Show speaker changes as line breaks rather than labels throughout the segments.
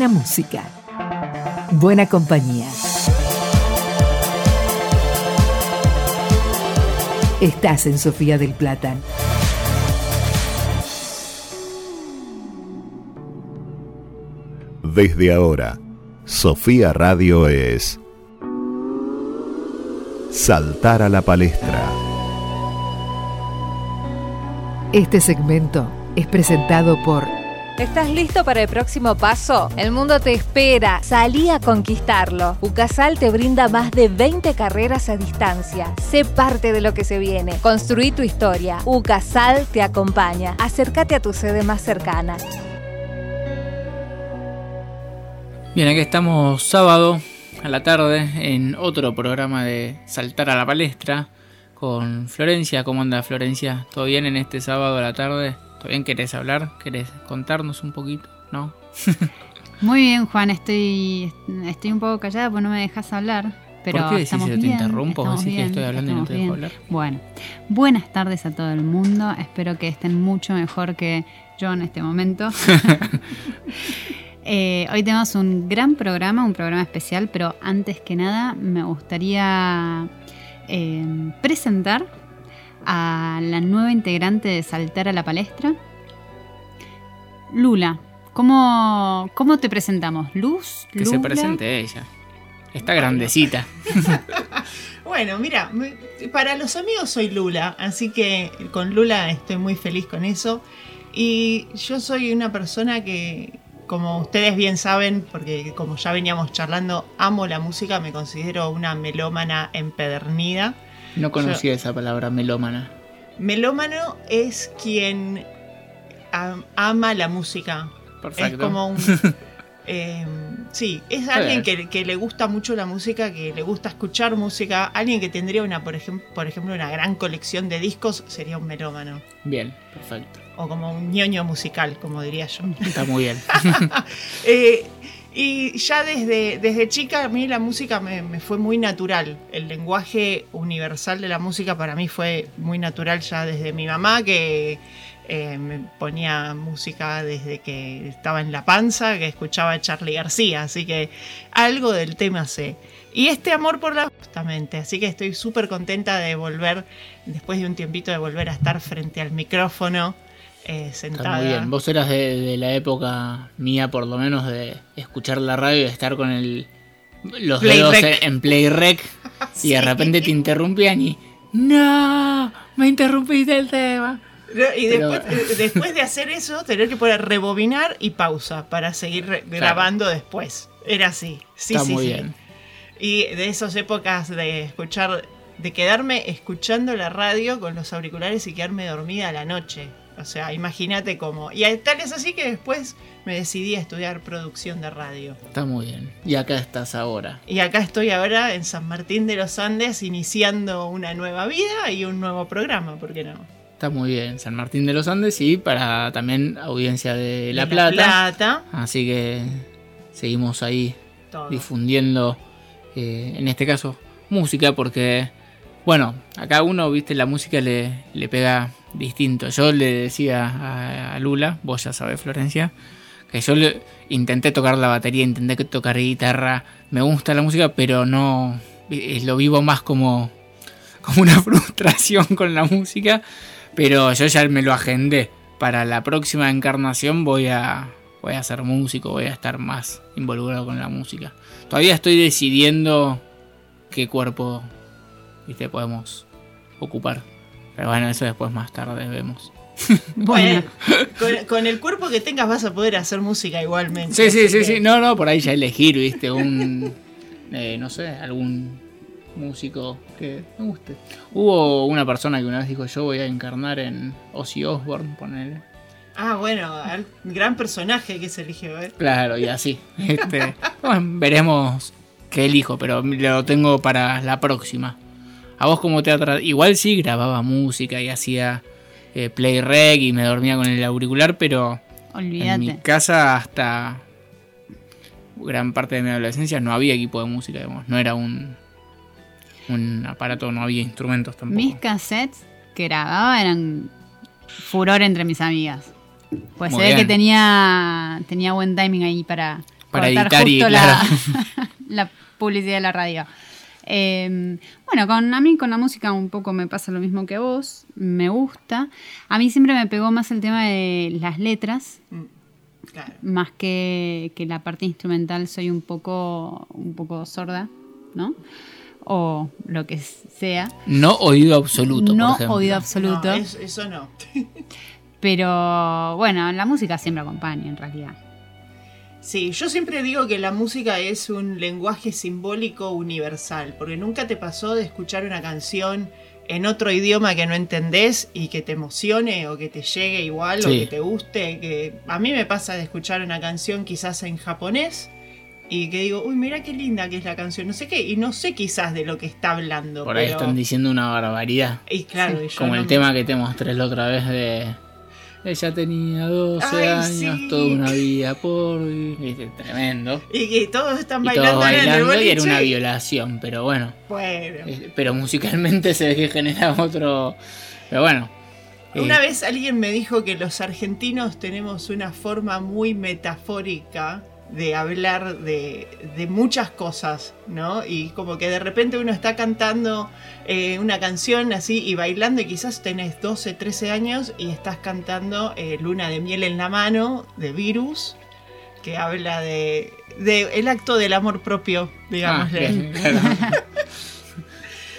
Buena música. Buena compañía. Estás en Sofía del Plata.
Desde ahora, Sofía Radio es Saltar a la palestra.
Este segmento es presentado por
¿Estás listo para el próximo paso? El mundo te espera. Salí a conquistarlo. UCASAL te brinda más de 20 carreras a distancia. Sé parte de lo que se viene. Construí tu historia. UCASAL te acompaña. Acércate a tu sede más cercana.
Bien, aquí estamos sábado a la tarde en otro programa de Saltar a la Palestra con Florencia. ¿Cómo anda Florencia? ¿Todo bien en este sábado a la tarde? ¿Todavía querés hablar? ¿Querés contarnos un poquito? ¿No?
Muy bien, Juan, estoy, estoy un poco callada porque no me dejas hablar. Pero
¿Por qué decís que te
bien,
interrumpo? Decís que
bien,
estoy hablando y no te dejo
bien.
hablar.
Bueno, buenas tardes a todo el mundo. Espero que estén mucho mejor que yo en este momento. Eh, hoy tenemos un gran programa, un programa especial, pero antes que nada me gustaría eh, presentar a la nueva integrante de Saltar a la Palestra, Lula. ¿Cómo, cómo te presentamos? ¿Luz?
Que se presente ella. Está grandecita.
Bueno, mira, para los amigos soy Lula, así que con Lula estoy muy feliz con eso. Y yo soy una persona que, como ustedes bien saben, porque como ya veníamos charlando, amo la música, me considero una melómana empedernida.
No conocía esa palabra, melómana.
Melómano es quien am- ama la música.
Perfecto.
Es como un. eh, sí, es alguien que le gusta mucho la música, que le gusta escuchar música. Alguien que tendría una, por ejemplo, por ejemplo, una gran colección de discos sería un melómano.
Bien, perfecto.
O como un ñoño musical, como diría yo.
Está muy bien.
Eh, y ya desde, desde chica a mí la música me, fue muy natural. El lenguaje universal de la música para mí fue muy natural ya desde mi mamá, que eh, me ponía música desde que estaba en la panza, que escuchaba a Charlie García, así que algo del tema sé. Y este amor por la justamente, así que estoy súper contenta de volver, después de un tiempito de volver a estar frente al micrófono, eh, sentada.
Está muy bien. Vos eras de, de la época mía, por lo menos, de escuchar la radio y de estar con el los
Play
dedos
rec.
en, play rec y de repente te interrumpían y ¡No! Me interrumpiste el tema.
Y después, eh, después de hacer eso, tener que poner rebobinar y pausa para seguir grabando después. Era así. Sí,
Está
sí,
muy
sí.
bien.
Y de esas épocas de escuchar, de quedarme escuchando la radio con los auriculares y quedarme dormida a la noche. O sea, imagínate cómo. Y tal es así que después me decidí a estudiar producción de radio.
Está muy bien. Y acá estás ahora.
Y acá estoy ahora en San Martín de los Andes iniciando una nueva vida y un nuevo programa, ¿por qué no?
Está muy bien. San Martín de los Andes y para también audiencia de La
De
Plata.
Plata,
Así que seguimos ahí
todo.
difundiendo, eh, en este caso, música, porque, bueno, a cada uno, viste, la música le, le pega distinto. Yo le decía a, Lula, vos ya sabés, Florencia, que yo le, intenté tocar la batería, intenté tocar guitarra, me gusta la música, pero no, eh, lo vivo más como, como una frustración con la música, pero yo ya me lo agendé. Para la próxima encarnación voy a, voy a ser músico, voy a estar más involucrado con la música. Todavía estoy decidiendo qué cuerpo viste, podemos ocupar. Pero bueno, eso después más tarde vemos.
Bueno, con, con el cuerpo que tengas vas a poder hacer música igualmente.
Sí, sí, sí,
que-
sí. No, no, por ahí ya elegir, viste, un. eh, no sé, algún músico que me guste. Hubo una persona que una vez dijo: Yo voy a encarnar en Ozzy Osbourne, poner.
Ah, bueno, al- gran personaje que se eligió, ¿eh?
Claro, y así. Este, bueno, veremos qué elijo, pero lo tengo para la próxima. ¿A vos cómo te Igual sí grababa música y hacía eh, play rec y me dormía con el auricular, pero en mi casa hasta gran parte de mi adolescencia no había equipo de música, digamos. No era un, un aparato, no había instrumentos tampoco.
Mis cassettes que grababa eran furor entre mis amigas. Pues
Muy
se ve que tenía, tenía buen timing ahí para,
Para editar y,
justo la,
claro.
la publicidad de la radio. Eh, bueno, con a mí con la música un poco me pasa lo mismo que a vos, me gusta. A mí siempre me pegó más el tema de las letras,
Mm, Claro.
más que, que la parte instrumental soy un poco, un poco sorda, ¿no? O lo que sea.
No oído absoluto, por
no
ejemplo.
oído absoluto.
No, eso no.
Pero bueno, la música siempre acompaña en realidad.
Sí, yo siempre digo que la música es un lenguaje simbólico universal, porque nunca te pasó de escuchar una canción en otro idioma que no entendés y que te emocione o que te llegue igual o
Sí.
que te guste. Que a mí me pasa de escuchar una canción quizás en japonés y que digo, uy, mira qué linda que es la canción, no sé qué, y no sé quizás de lo que está hablando.
Por ahí
pero-
están diciendo una barbaridad.
Y claro, y yo
Como
no
el
me-
tema que te mostré la otra vez de. Ella tenía 12
Ay,
años,
sí.
toda una vida por vivir. Viste, Tremendo.
Y que todos están
Y
bailando,
todos
en el
bailando y era una violación, pero bueno.
Bueno.
Eh, Pero musicalmente se ve que genera otro. Pero bueno. eh,
Una vez alguien me dijo que los argentinos tenemos una forma muy metafórica de hablar de, de muchas cosas, ¿no? Y como que de repente uno está cantando eh, una canción así y bailando y quizás tenés 12, 13 años y estás cantando eh, Luna de miel en la mano de Virus, que habla de, de el acto del amor propio,
ah,
digámosle.
bien, claro.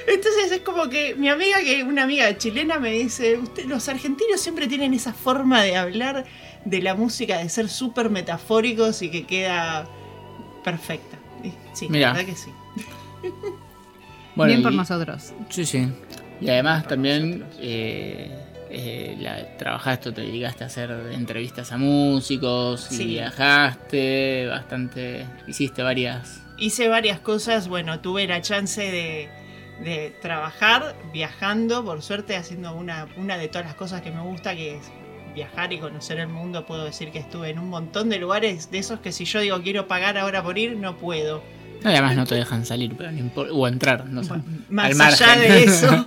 Entonces es como que mi amiga, que una amiga chilena, me dice, "Usted- los argentinos siempre tienen esa forma de hablar de la música, de ser súper metafóricos y que queda perfecta. Sí,
Mirá.
la verdad que sí.
Bueno,
Bien por
y-
nosotros.
Sí, sí. Y además también eh, eh, la, trabajaste, te dedicaste a hacer entrevistas a músicos y
Sí.
viajaste bastante, hiciste varias.
Hice varias cosas, bueno, tuve la chance de, de trabajar viajando, por suerte haciendo una, una de todas las cosas que me gusta, que es viajar y conocer el mundo. Puedo decir que estuve en un montón de lugares de esos que si yo digo quiero pagar ahora por ir, no puedo.
No, y además no te dejan salir, pero no importa, o entrar, no.
Bueno, más allá de eso.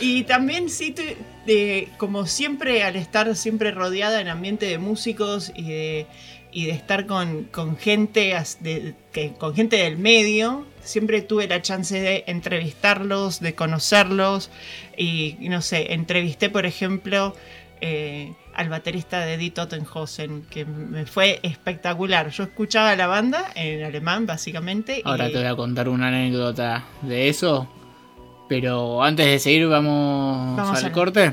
y también sí, te- de, como siempre, al estar siempre rodeada en ambiente de músicos y de, y de estar con, con gente as- de- que, con gente del medio, siempre tuve la chance de entrevistarlos, de conocerlos. Y no sé, entrevisté, por ejemplo, eh, al baterista de Die Tottenhausen, que me fue espectacular. Yo escuchaba la banda en alemán, básicamente.
Ahora
y-
te voy a contar una anécdota de eso. Pero antes de seguir, vamos,
Vamos
al
al-
corte.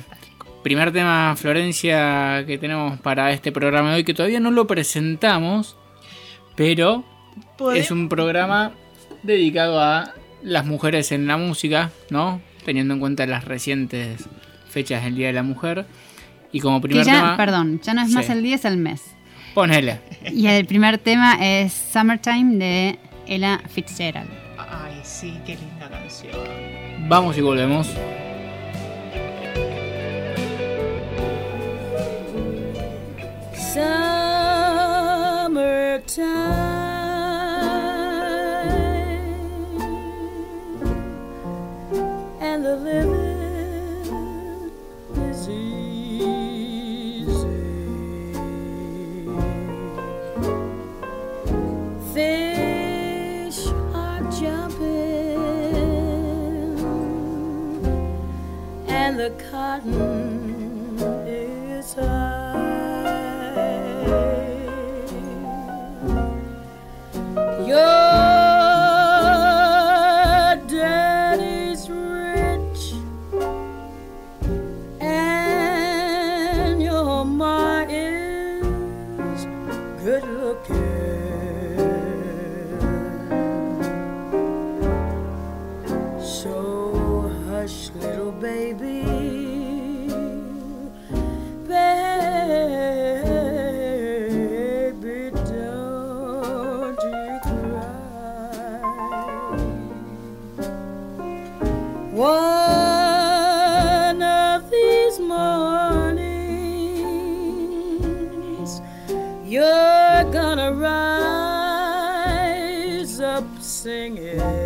Primer tema, Florencia, que tenemos para este programa de hoy, que todavía no lo presentamos, pero es un programa dedicado a las mujeres en la música, ¿no? Teniendo en cuenta las recientes fechas del Día de la Mujer. Y como
Que
primer
ya,
tema,
perdón, ya no es más el día, es el mes.
ponele.
Y el primer tema es Summertime de Ella Fitzgerald.
Ay, sí, qué linda canción.
Vamos y volvemos.
Summertime and the living and the cotton morning is.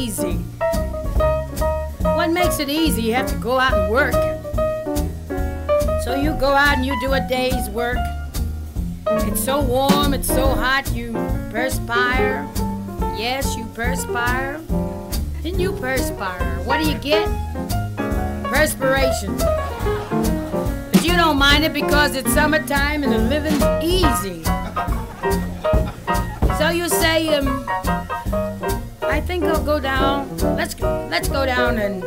Easy. What makes it easy? You have to go out and work. So you go out and you do a day's work. It's so warm, it's so hot, you perspire. Yes, you perspire. Then you perspire. What do you get? Perspiration. But you don't mind it because it's summertime and the living's easy. So you say, um, I think I'll go down. Let's let's go down and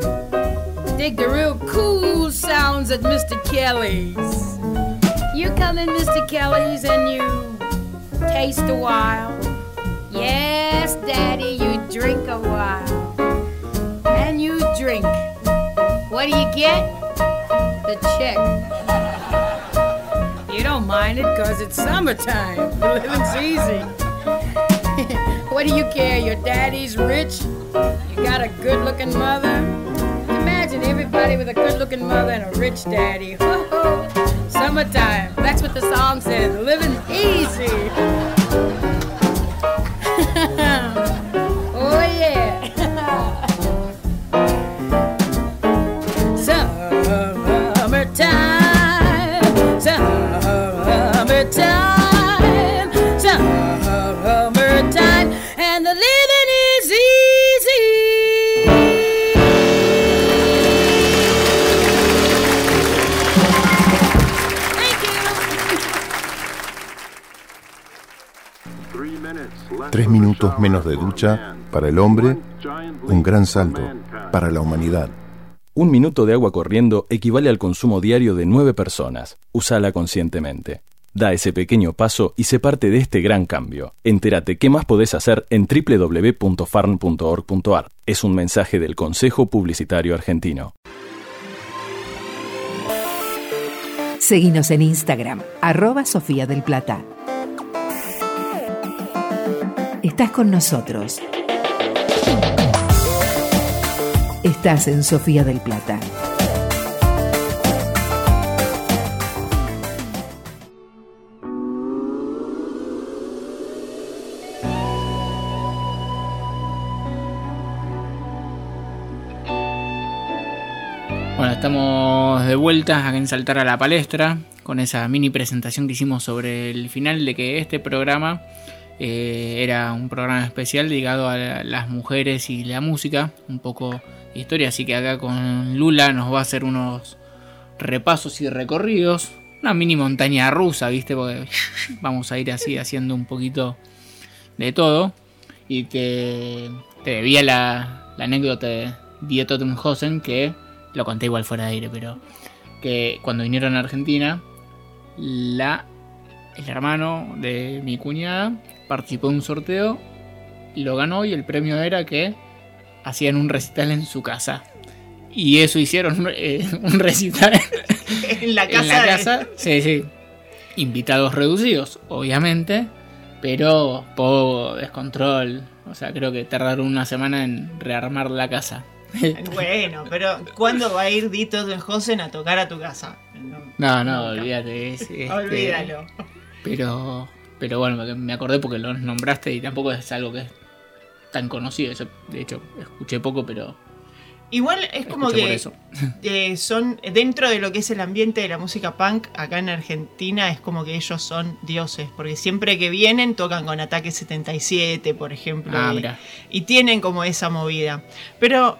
dig the real cool sounds at Mr. Kelly's. You come in Mr. Kelly's and you taste a while. Yes, Daddy, you drink a while. And you drink. What do you get? The check. You don't mind it because it's summertime. Living's easy. what do you care? Your daddy's rich. You got a good looking mother. Imagine everybody with a good looking mother and a rich daddy. Ho, ho. Summertime. That's what the song says. Living easy.
Tres minutos menos de ducha para el hombre, un gran salto para la humanidad.
Un minuto de agua corriendo equivale al consumo diario de nueve personas. Usala conscientemente. Da ese pequeño paso y sé parte de este gran cambio. Entérate qué más podés hacer en www.farn.org.ar. Es un mensaje del Consejo Publicitario Argentino.
Seguinos en Instagram, arroba Sofía del Plata. Estás con nosotros. Estás en Sofía del Plata.
Bueno, estamos de vuelta acá en Saltar a la Palestra con esa mini presentación que hicimos sobre el final de que este programa eh, era un programa especial dedicado a la- las mujeres y la música, un poco de historia, así que acá con Lula nos va a hacer unos repasos y recorridos, una mini montaña rusa, ¿viste? Porque vamos a ir así haciendo un poquito de todo. Y te, te debía la, anécdota de Die Totenhausen, que lo conté igual fuera de aire, pero que cuando vinieron a Argentina, la, el hermano de mi cuñada participó en un sorteo, lo ganó y el premio era que hacían un recital en su casa. Y eso hicieron eh, un recital
en la casa.
en la
de-
casa. Sí, sí. Invitados reducidos, obviamente, pero poco descontrol. O sea, creo que tardaron una semana en rearmar la casa.
Bueno, pero ¿cuándo va a ir Dito de Josen a tocar a tu casa? No,
No, no, olvídate. es, este,
olvídalo.
Pero, pero bueno, me- acordé porque lo nombraste y tampoco es algo que es tan conocido. Yo, de hecho, escuché poco, pero
Igual es como que eh, son dentro de lo que es el ambiente de la música punk acá en Argentina es como que ellos son dioses porque siempre que vienen tocan con Ataque 77 por ejemplo
Ah,
y, y tienen como esa movida pero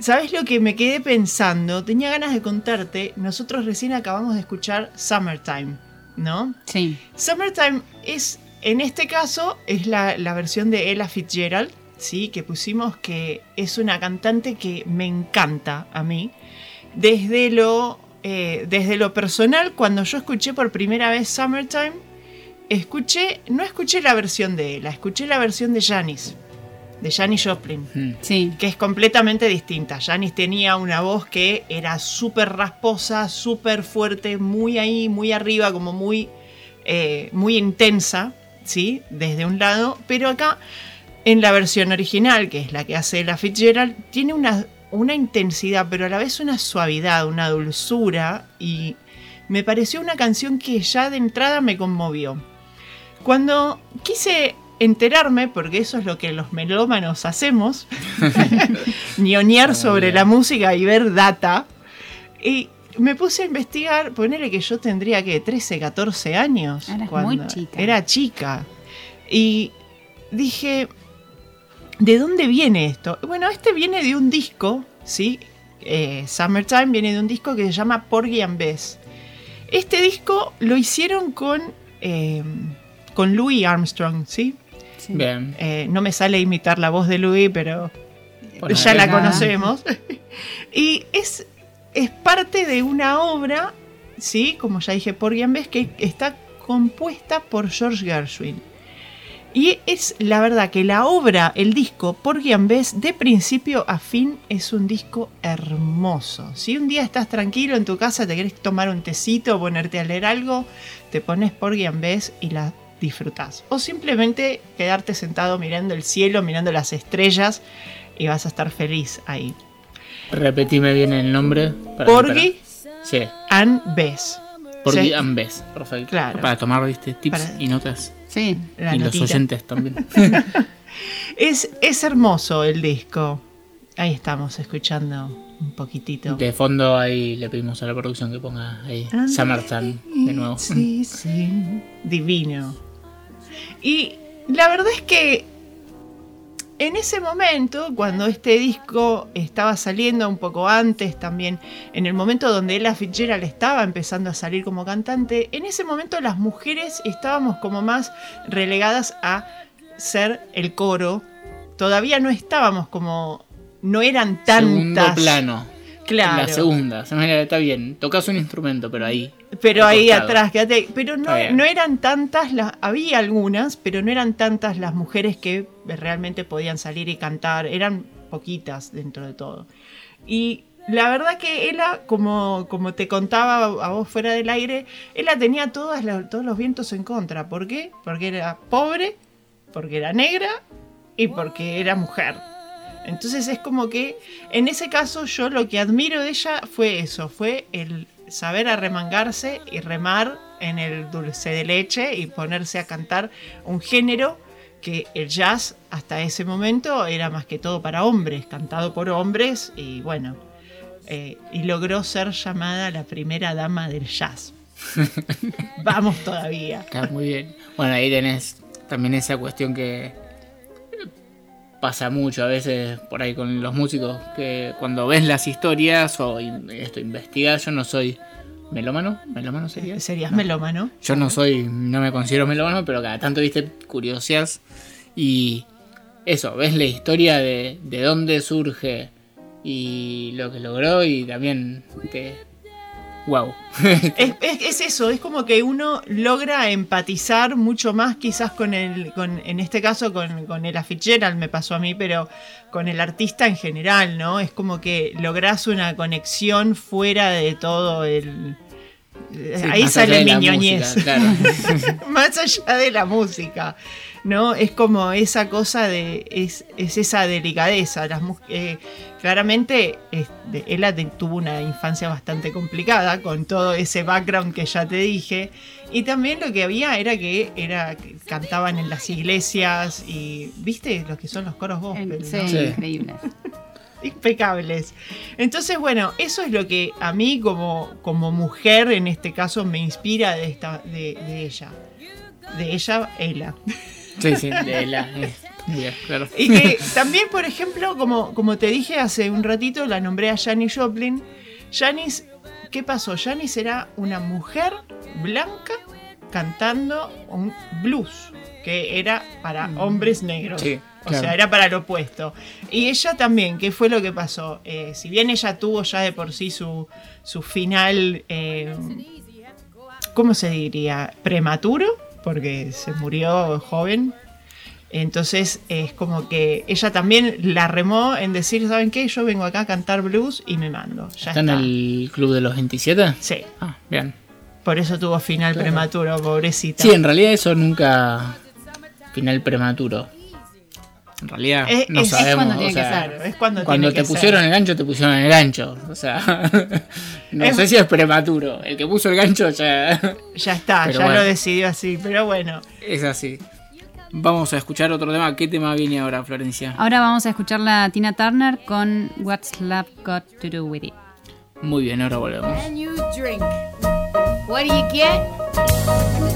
¿sabes lo que me quedé pensando? tenía ganas de contarte nosotros recién acabamos de escuchar Summertime ¿no?
Sí.
Summertime es, en este caso, es la, la versión de Ella Fitzgerald, ¿sí? Que pusimos que es una cantante que me encanta a mí. Desde lo, eh, desde lo personal, cuando yo escuché por primera vez Summertime, escuché, no escuché la versión de Ella, escuché la versión de Janis, de Janis Joplin
Mm.
Sí.
que es completamente distinta. Janis tenía una voz que era súper rasposa, súper fuerte, muy ahí, muy arriba, como muy, eh, muy intensa, ¿sí? Desde un lado, pero acá en la versión original, que es la que hace la Fitzgerald, tiene una, una intensidad, pero a la vez una suavidad, una dulzura, y me pareció una canción que ya de entrada me conmovió. Cuando quise enterarme, porque eso es lo que los melómanos hacemos, ñoñar sobre la música y ver data, y me puse a investigar, ponerle que yo tendría que 13, 14 años.
Eras muy chica.
Era chica. Y dije, ¿de dónde viene esto? Bueno, este viene de un disco, ¿sí? Eh, Summertime viene de un disco que se llama Porgy and Bess. Este disco lo hicieron con, eh, con Louis Armstrong, ¿sí?
Sí.
Bien.
Eh, no me sale imitar la voz de Louis, pero
Por
ya la conocemos. y es, es parte de una obra, ¿sí? Como ya dije, por Bess, que está compuesta por George Gershwin. Y es la verdad que la obra, el disco Porgy and Bess, de principio a fin, es un disco hermoso. Si un día estás tranquilo en tu casa, te querés tomar un tecito, ponerte a leer algo, te pones Porgy and Bess y la disfrutás. O simplemente quedarte sentado mirando el cielo, mirando las estrellas y vas a estar feliz ahí.
Repetime bien el nombre.
Porgy
Sí,
and Bess.
Porgy
Sí.
and Bess. Perfecto.
Claro.
Para tomar, viste, tips
Para-
y notas.
Sí.
La
y
notita.
los oyentes también.
Es, es hermoso el disco. Ahí estamos escuchando un poquitito.
De fondo ahí le pedimos a la producción que ponga ahí
Ah,
Summertime de nuevo.
Sí, sí. Divino. Y la verdad es que en ese momento, cuando este disco estaba saliendo un poco antes también, en el momento donde Ella Fitzgerald estaba empezando a salir como cantante, en ese momento las mujeres estábamos como más relegadas a ser el coro. Todavía no estábamos como... No eran
Segundo
tantas...
plano.
Claro.
La segunda. Se me- Está bien. Tocas un instrumento, pero ahí.
Pero
al
ahí
costado.
atrás, quédate. Pero no, no eran tantas las. Había algunas, pero no eran tantas las mujeres que realmente podían salir y cantar. Eran poquitas dentro de todo. Y la verdad que ella, como, como te contaba a vos fuera del aire, ella tenía todas la- todos los vientos en contra. ¿Por qué? Porque era pobre, porque era negra y porque era mujer. Entonces es como que en ese caso yo lo que admiro de ella fue eso, fue el saber arremangarse y remar en el dulce de leche y ponerse a cantar un género que el jazz hasta ese momento era más que todo para hombres, cantado por hombres y bueno, eh, y logró ser llamada la primera dama del jazz. Vamos todavía.
Está muy bien. Bueno, ahí tenés también esa cuestión que pasa mucho a veces por ahí con los músicos, que cuando ves las historias o in- esto investigas, yo no soy melómano, melómano sería.
Serías
No.
melómano.
Yo no soy, no me considero melómano, pero cada tanto viste curiosidades y eso, ves la historia de, de dónde surge y lo que logró y también te, wow.
Es, es- es eso, es como que uno logra empatizar mucho más quizás con el, con, en este caso con, con el Fitzgerald me pasó a mí, pero con el artista en general, ¿no? Es como que lográs una conexión fuera de todo el... Ahí sale mi ñoñez.
claro.
más allá de la música, ¿no? Es como esa cosa de, es, es esa delicadeza. Las, eh, claramente, este, ella tuvo una infancia bastante complicada con todo ese background que ya te dije. Y también lo que había era que, era, que cantaban en las iglesias y, ¿viste? Los que son los coros gospel,
Sí,
¿no?
Sí.
increíble.
impecables. Entonces, bueno, eso es lo que a mí como, como mujer en este caso me inspira de, esta, de, de ella. De ella, ella.
Sí, sí, de la. bien, claro.
Y que también, por ejemplo, como, como te dije hace un ratito, la nombré a Janis Joplin. Janis, ¿qué pasó? Janis era una mujer blanca cantando un blues, que era para hombres negros.
Sí,
O sea, era para lo opuesto. Y ella también, ¿qué fue lo que pasó? Eh, si bien ella tuvo ya de por sí su, su final, eh, ¿cómo se diría? Prematuro, porque se murió joven. Entonces es como que ella también la remó en decir, ¿saben qué? Yo vengo acá a cantar blues y me mando. Ya
¿Está
está.
en el club de los 27?
Sí,
Ah, bien.
por eso tuvo final
Claro.
prematuro, pobrecita.
Sí, en realidad eso nunca. Final prematuro. En realidad
Es-
no
es- es
sabemos.
cuando
o
tiene que
es cuando,
Cuando
tiene
te
que
pusieron
ser.
el gancho, te pusieron el gancho. O sea, no
Es-
sé si es prematuro. El que puso el gancho ya
Ya está,
Pero
ya
bueno.
lo decidió así, pero bueno.
es así. Vamos a escuchar otro tema. ¿Qué tema viene ahora, Florencia?
Ahora vamos a escuchar la Tina Turner con What's Love Got to Do With It.
Muy bien, ahora volvemos.
and you drink. What do you get?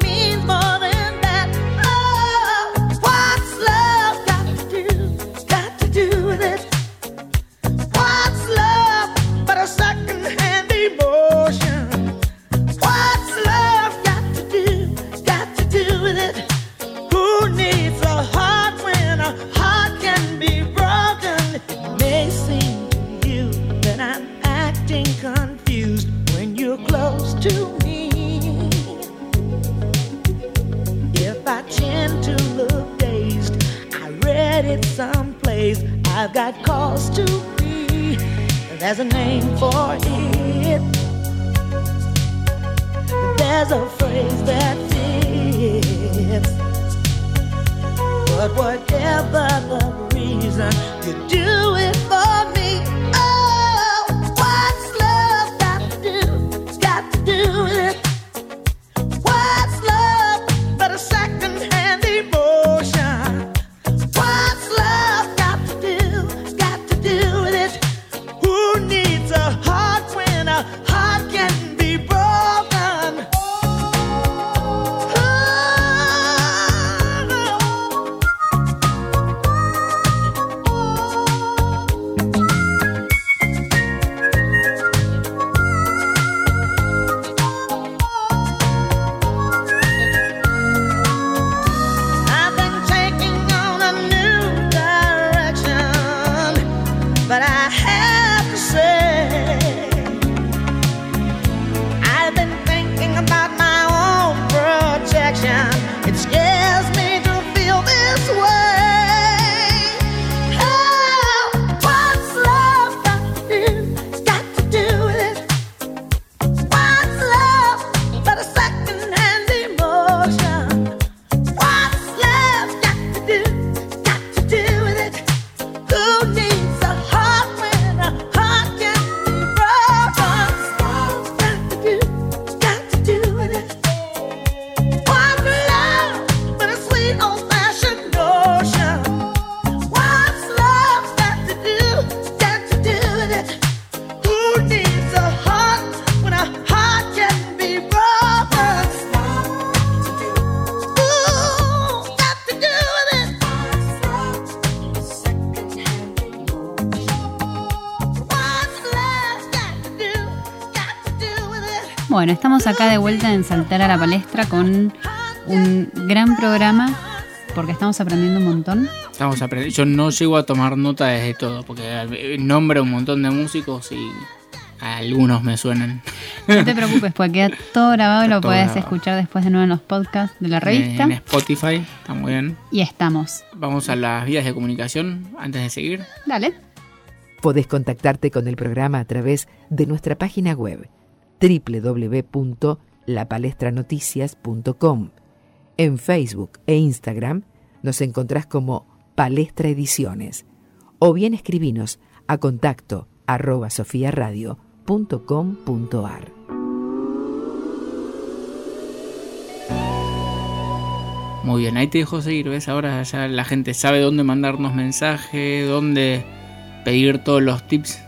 vuelta en Saltar a la Palestra con un gran programa porque estamos aprendiendo un montón.
Estamos aprendiendo. Yo no llego a tomar nota de todo, porque nombra un montón de músicos y algunos me suenan.
No te preocupes, porque queda todo grabado y lo puedes
grabado.
escuchar después de nuevo en los podcasts de la revista.
En Spotify, está muy bien.
Y estamos.
Vamos a las vías de comunicación antes de seguir.
Dale.
Podés contactarte con el programa a través de nuestra página web www.lapalestranoticias.com. En Facebook e Instagram nos encontrás como Palestra Ediciones o bien escribinos a contacto arroba.
Muy bien, ahí te dejo seguir, ¿ves? Ahora ya la gente sabe dónde mandarnos mensajes, dónde pedir todos los tips,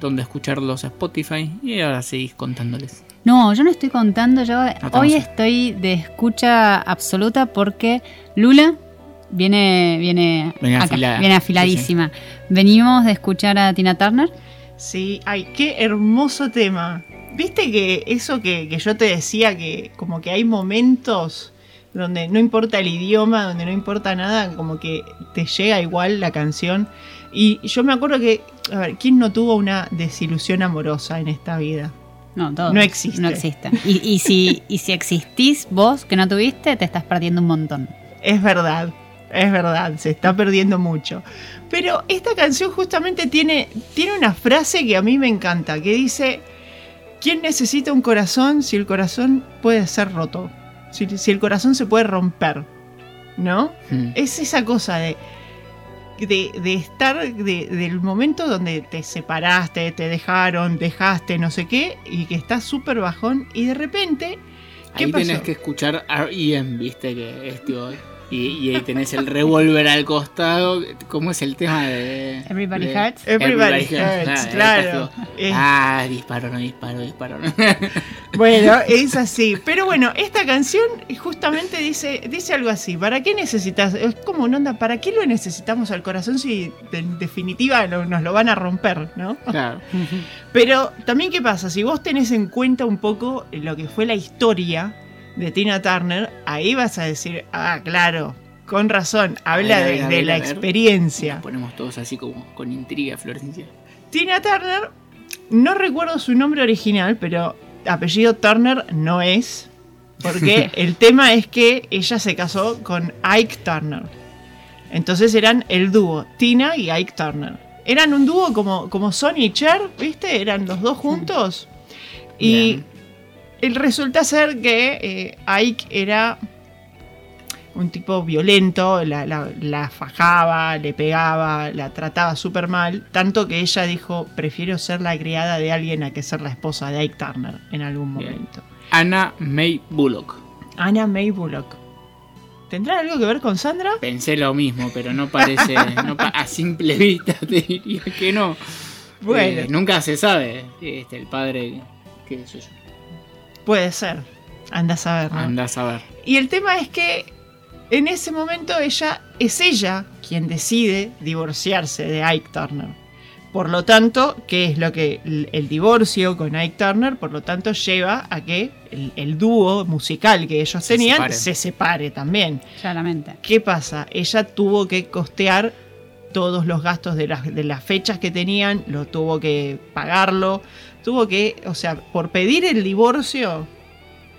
dónde escucharlos a Spotify y ahora seguís contándoles.
No, yo no estoy contando, yo
te
hoy estoy de escucha absoluta porque Lula viene viene,
Viene
acá,
afilada.
viene afiladísima. Venimos de escuchar a Tina Turner.
Sí, ay, qué hermoso tema. Viste que eso que, que yo te decía, que como que hay momentos donde no importa el idioma, donde no importa nada, como que te llega igual la canción. Y yo me acuerdo que, a ver, ¿quién no tuvo una desilusión amorosa en esta vida?
No, todo.
No existe.
No existe. Y, y si, y si existís vos que no tuviste, te estás perdiendo un montón.
Es verdad, es verdad, se está perdiendo mucho. Pero esta canción justamente tiene, tiene una frase que a mí me encanta, que dice, ¿quién necesita un corazón si el corazón puede ser roto? Si, si el corazón se puede romper, ¿no?
Hmm.
Es esa cosa de, de, de estar, de- del momento donde te separaste, te dejaron, dejaste, no sé qué, y que estás súper bajón, y de repente... ¿Qué
Ahí
pasó?
tenés que escuchar R.E.M., viste que es tío. Y, y ahí tenés el revólver al costado. ¿Cómo es el tema de.
Everybody
de-
Hurts.
Everybody Hurts,
Ah,
claro. Eh.
Ah, disparo, no disparo, disparo. no.
Bueno, es así. Pero bueno, esta canción justamente dice, dice algo así. ¿Para qué necesitas? Es como una onda, ¿para qué lo necesitamos al corazón si en definitiva lo- nos lo van a romper, ¿no?
claro.
Pero también, ¿qué pasa? Si vos tenés en cuenta un poco lo que fue la historia de Tina Turner, ahí vas a decir, ah, claro, con razón, habla
ver, ver, ver,
la
ver.
experiencia.
Nos ponemos todos así como con intriga, Florencia.
Tina Turner, no recuerdo su nombre original, pero apellido Turner no es. Porque el tema es que ella se casó con Ike Turner. Entonces eran el dúo, Tina y Ike Turner. Eran un dúo como, como Sonny y Cher, ¿viste? Eran los dos juntos. Y
Bien.
El resulta ser que eh, Ike era un tipo violento, la, la- la fajaba, le pegaba, la trataba súper mal, tanto que ella dijo, prefiero ser la criada de alguien a que ser la esposa de Ike Turner en algún momento.
Anna May Bullock.
Anna May Bullock. ¿Tendrá algo que ver con Sandra?
Pensé lo mismo, pero no parece. no pa- a simple vista te diría que no.
Bueno,
Eh, nunca se sabe. Este, el padre. ¿Qué sé yo?
Puede ser. Anda a saber, ¿no?
Anda a saber.
Y el tema es que en ese momento ella es ella quien decide divorciarse de Ike Turner. Por lo tanto, ¿qué es lo que el, el divorcio con Ike Turner? Por lo tanto, lleva a que el, el dúo musical que ellos
Se
tenían se separe también.
Claramente.
¿Qué pasa? Ella tuvo que costear todos los gastos de las, de las fechas que tenían, lo tuvo que pagarlo, tuvo que, o sea, por pedir el divorcio,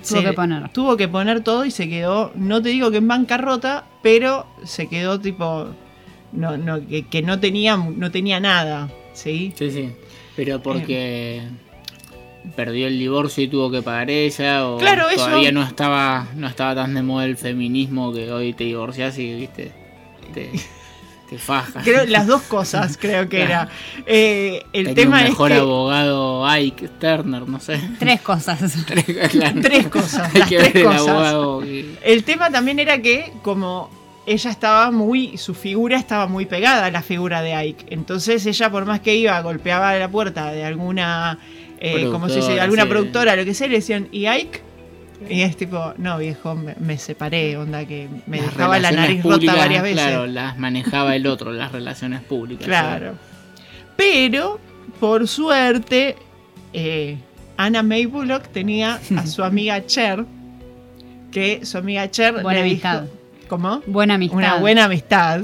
Tuvo que poner.
tuvo que poner todo y se quedó, no te digo que en bancarrota, pero se quedó tipo, no, no, que, que no tenía, no tenía nada, ¿sí?
Sí, sí. Pero porque. Perdió el divorcio y tuvo que pagar ella, o
Claro, eso-
todavía no estaba no estaba tan de moda el feminismo que hoy te divorcias y viste te, te fajas.
Creo, las dos cosas creo que era. Eh, el
Tenía
tema
un
es
mejor
que
abogado Ike Turner, no sé.
Tres cosas.
Tres, claro.
tres cosas,
Hay
las
que
tres
ver el
cosas.
abogado que-
El tema también era que como ella estaba muy, su figura estaba muy pegada a la figura de Ike. Entonces ella por más que iba, golpeaba la puerta de alguna, eh, ¿cómo se dice? Alguna
sí.
productora, lo que sea, le decían, ¿y Ike? Y es tipo, no viejo, me, me separé, onda que me
las
dejaba la nariz rota varias veces.
Claro, las manejaba el otro, las relaciones públicas.
Claro. Pero, por suerte, eh, Anna May Bullock tenía a su amiga Cher, que su amiga Cher
Buena
le dijo-
amistad.
¿Cómo?
Buena amistad.
Una buena amistad.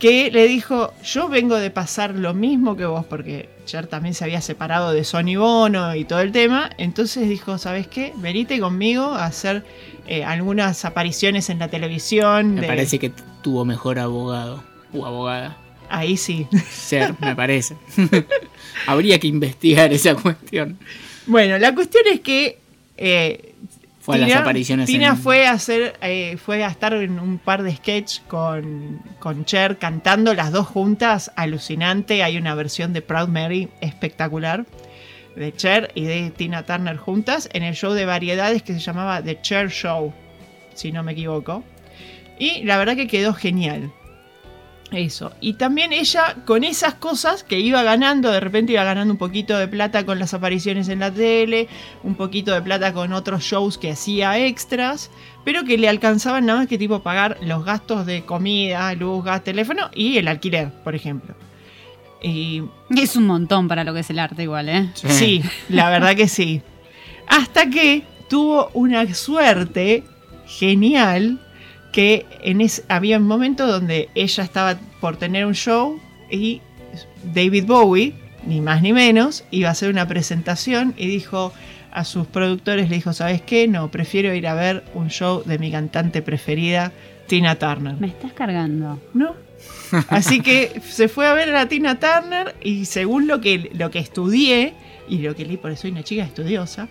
Que le dijo, yo vengo de pasar lo mismo que vos, porque Cher también se había separado de Sony Bono y todo el tema. Entonces dijo, ¿sabes qué? Venite conmigo a hacer eh, algunas apariciones en la televisión.
Me
de-
parece que tuvo mejor abogado o abogada.
Ahí sí.
Ser, me parece. Habría que investigar esa cuestión.
Bueno, la cuestión es que eh,
Fue a las apariciones
Tina
en-
fue a hacer, eh, fue a estar en un par de sketch con, con Cher cantando las dos juntas, alucinante. Hay una versión de Proud Mary espectacular de Cher y de Tina Turner juntas en el show de variedades que se llamaba The Cher Show, si no me equivoco. Y la verdad que quedó genial. Eso. Y también ella, con esas cosas que iba ganando, de repente iba ganando un poquito de plata con las apariciones en la tele, un poquito de plata con otros shows que hacía extras, pero que le alcanzaban nada más que tipo pagar los gastos de comida, luz, gas, teléfono y el alquiler, por ejemplo. Y
Es un montón para lo que es el arte igual, ¿eh?
Sí, la verdad que sí. Hasta que tuvo una suerte genial que en ese, había un momento donde ella estaba por tener un show y David Bowie, ni más ni menos, iba a hacer una presentación y dijo a sus productores, le dijo, ¿sabes qué? No, prefiero ir a ver un show de mi cantante preferida, Tina Turner.
Me estás cargando.
¿no? Así que se fue a ver a Tina Turner y según lo que, lo que estudié y lo que leí, por eso soy una chica estudiosa,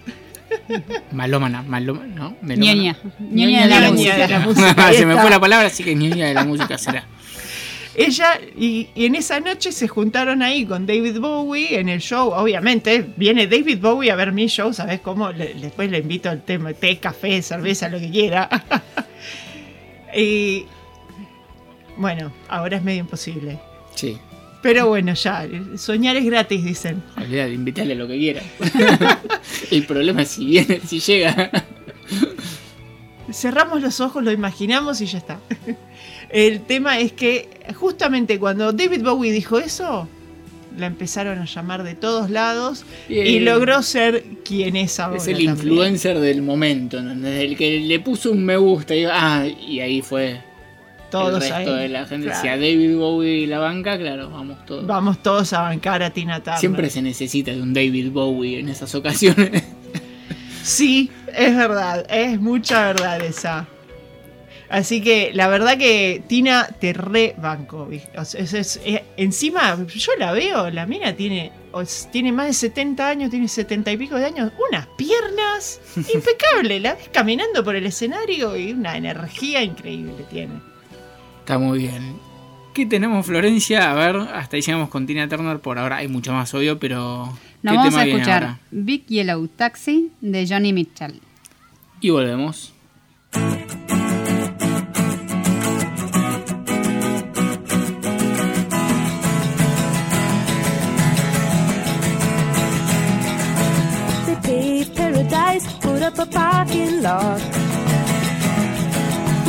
Malómana, malómana, ¿no? Melómana.
Ñoña. Ñoña de la
Ñoña
música.
de la música. Ahí
Se me fue la palabra, así que ñoña de la música será.
ella y, y en esa noche se juntaron ahí con David Bowie en el show. Obviamente, viene David Bowie a ver mi show, ¿sabes cómo? Le- después le invito al tema, té, café, cerveza, lo que quiera. y bueno, ahora es medio imposible.
Sí.
Pero bueno, ya, soñar es gratis, dicen.
Olvidate, invítale lo que quiera. El problema es si viene, si llega.
cerramos los ojos, lo imaginamos y ya está. El tema es que justamente cuando David Bowie dijo eso, la empezaron a llamar de todos lados y logró ser quien es ahora.
Es el
también.
influencer del momento, ¿entendés? El que le puso un me gusta y, ah, y ahí fue
Todos
el resto
ahí.
de la gente.
Claro.
Si a David Bowie la banca, claro, vamos todos.
Vamos todos a bancar a Tina Turner.
Siempre se necesita de un David Bowie en esas ocasiones.
Sí, es verdad, es mucha verdad esa. Así que la verdad que Tina te rebanco. ¿viste? O sea, es- es- es- encima, yo la veo, la mina tiene, tiene más de 70 años, tiene 70 y pico de años, unas piernas impecable. La ves caminando por el escenario y una energía increíble tiene.
Está muy bien. ¿Qué tenemos, Florencia? A ver, hasta ahí llegamos con Tina Turner. Por ahora hay mucho más, obvio, pero.
Nos
¿qué
vamos
tema
a escuchar? Big Yellow Taxi de Johnny Mitchell.
Y volvemos.
They paved paradise, put up a parking lot.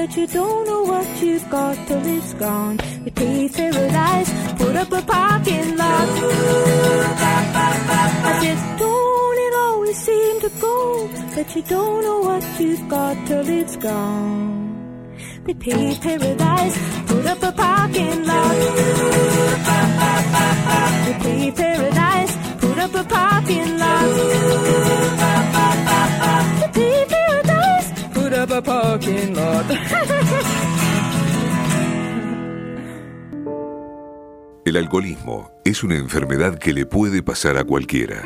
That
you don't know what you've got till it's gone. We paved paradise, put up a parking lot. I said, don't it always seem to go that you don't know what you've got till it's gone. They paved paradise,
El alcoholismo es una enfermedad que le puede pasar a cualquiera.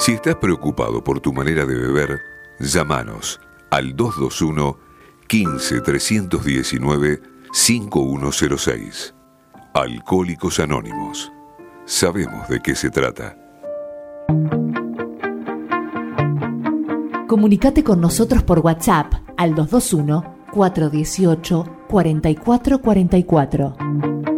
Si estás preocupado por tu manera de beber, llámanos al 221 15 319 5106. Alcohólicos Anónimos. Sabemos de qué se trata.
Comunicate con nosotros por WhatsApp al 221-418-4444.